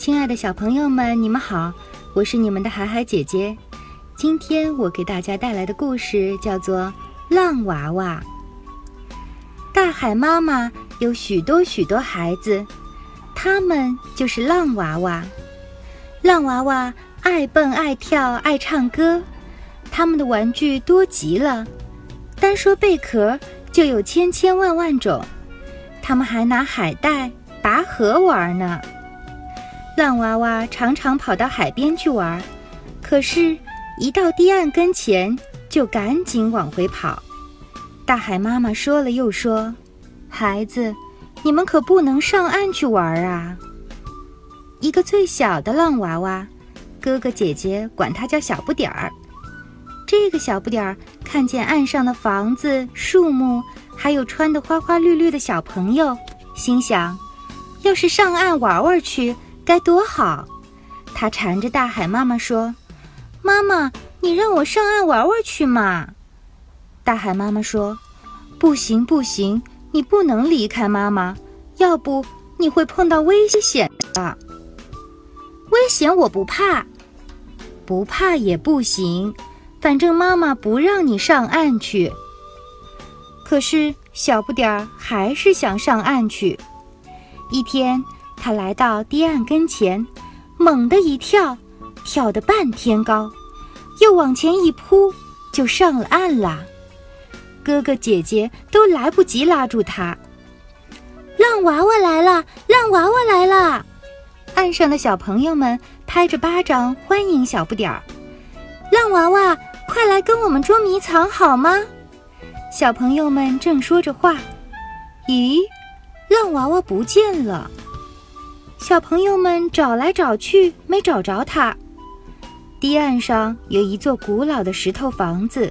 亲爱的小朋友们，你们好，我是你们的海海姐姐。今天我给大家带来的故事叫做《浪娃娃》。大海妈妈有许多许多孩子，他们就是浪娃娃。浪娃娃爱蹦爱跳爱唱歌，他们的玩具多极了，单说贝壳就有千千万万种。他们还拿海带拔河玩呢。浪娃娃常常跑到海边去玩，可是，一到堤岸跟前就赶紧往回跑。大海妈妈说了又说：“孩子，你们可不能上岸去玩啊！”一个最小的浪娃娃，哥哥姐姐管他叫小不点儿。这个小不点儿看见岸上的房子、树木，还有穿的花花绿绿的小朋友，心想：要是上岸玩玩去。该多好！他缠着大海妈妈说：“妈妈，你让我上岸玩玩去嘛。”大海妈妈说：“不行，不行，你不能离开妈妈，要不你会碰到危险的。危险我不怕，不怕也不行，反正妈妈不让你上岸去。”可是小不点儿还是想上岸去。一天。他来到堤岸跟前，猛地一跳，跳得半天高，又往前一扑，就上了岸了。哥哥姐姐都来不及拉住他。浪娃娃来了，浪娃娃来了！岸上的小朋友们拍着巴掌欢迎小不点儿。浪娃娃，快来跟我们捉迷藏好吗？小朋友们正说着话，咦，浪娃娃不见了。小朋友们找来找去，没找着它。堤岸上有一座古老的石头房子。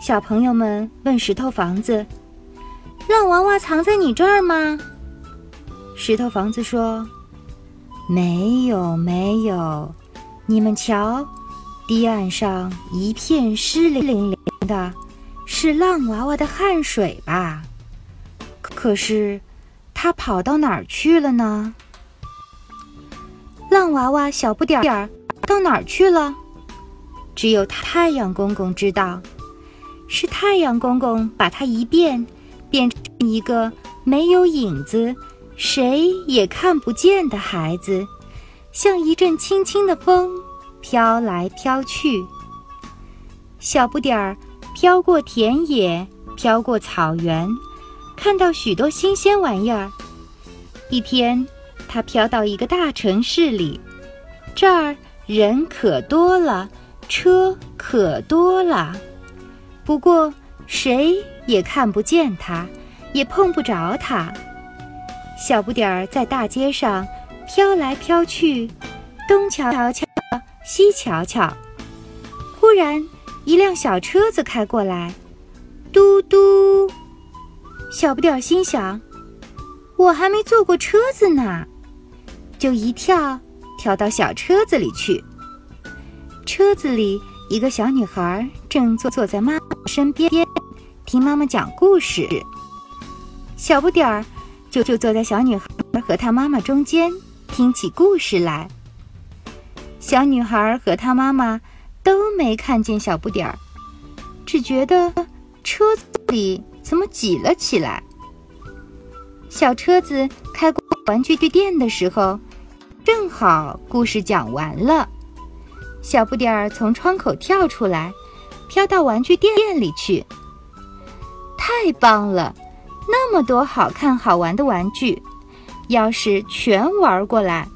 小朋友们问石头房子：“浪娃娃藏在你这儿吗？”石头房子说：“没有，没有。你们瞧，堤岸上一片湿淋淋的，是浪娃娃的汗水吧？可是，它跑到哪儿去了呢？”浪娃娃小不点儿到哪儿去了？只有太阳公公知道。是太阳公公把它一变，变成一个没有影子、谁也看不见的孩子，像一阵轻轻的风，飘来飘去。小不点儿飘过田野，飘过草原，看到许多新鲜玩意儿。一天。它飘到一个大城市里，这儿人可多了，车可多了，不过谁也看不见它，也碰不着它。小不点儿在大街上飘来飘去，东瞧瞧，西瞧瞧。忽然，一辆小车子开过来，嘟嘟。小不点儿心想：我还没坐过车子呢。就一跳，跳到小车子里去。车子里一个小女孩正坐坐在妈妈身边，听妈妈讲故事。小不点儿就就坐在小女孩和她妈妈中间，听起故事来。小女孩和她妈妈都没看见小不点儿，只觉得车子里怎么挤了起来。小车子开过玩具店的时候。正好故事讲完了，小不点儿从窗口跳出来，飘到玩具店店里去。太棒了，那么多好看好玩的玩具，要是全玩过来，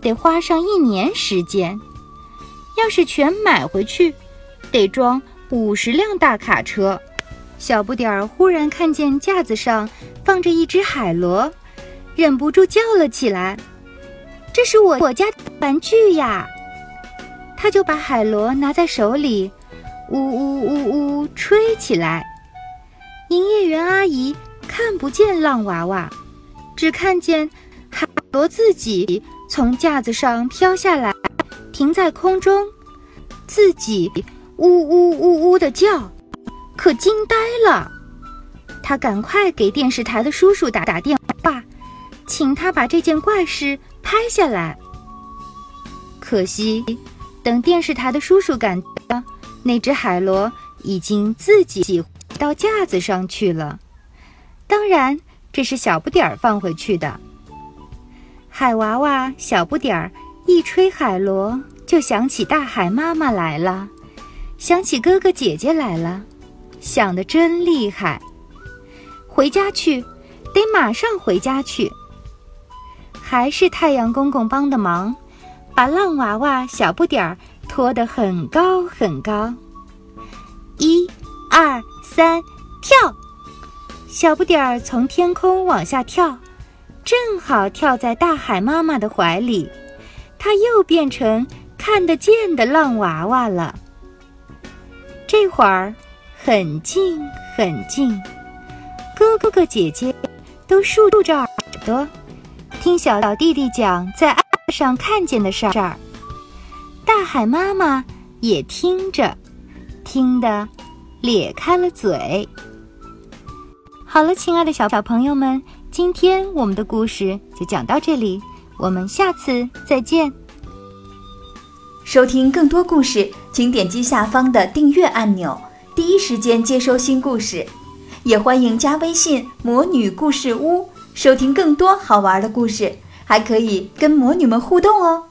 得花上一年时间；要是全买回去，得装五十辆大卡车。小不点儿忽然看见架子上放着一只海螺，忍不住叫了起来。这是我我家玩具呀！他就把海螺拿在手里，呜呜呜呜吹起来。营业员阿姨看不见浪娃娃，只看见海螺自己从架子上飘下来，停在空中，自己呜呜呜呜的叫，可惊呆了。他赶快给电视台的叔叔打打电话，请他把这件怪事拍下来。可惜，等电视台的叔叔赶到，那只海螺已经自己到架子上去了。当然，这是小不点儿放回去的。海娃娃小不点儿一吹海螺，就想起大海妈妈来了，想起哥哥姐姐来了，想得真厉害。回家去，得马上回家去。还是太阳公公帮的忙，把浪娃娃小不点儿拖得很高很高。一、二、三，跳！小不点儿从天空往下跳，正好跳在大海妈妈的怀里，它又变成看得见的浪娃娃了。这会儿，很近很近。哥哥哥姐姐都竖着耳朵，听小小弟弟讲在岸上看见的事儿。大海妈妈也听着，听得咧开了嘴。好了，亲爱的小小朋友们，今天我们的故事就讲到这里，我们下次再见。收听更多故事，请点击下方的订阅按钮，第一时间接收新故事。也欢迎加微信“魔女故事屋”，收听更多好玩的故事，还可以跟魔女们互动哦。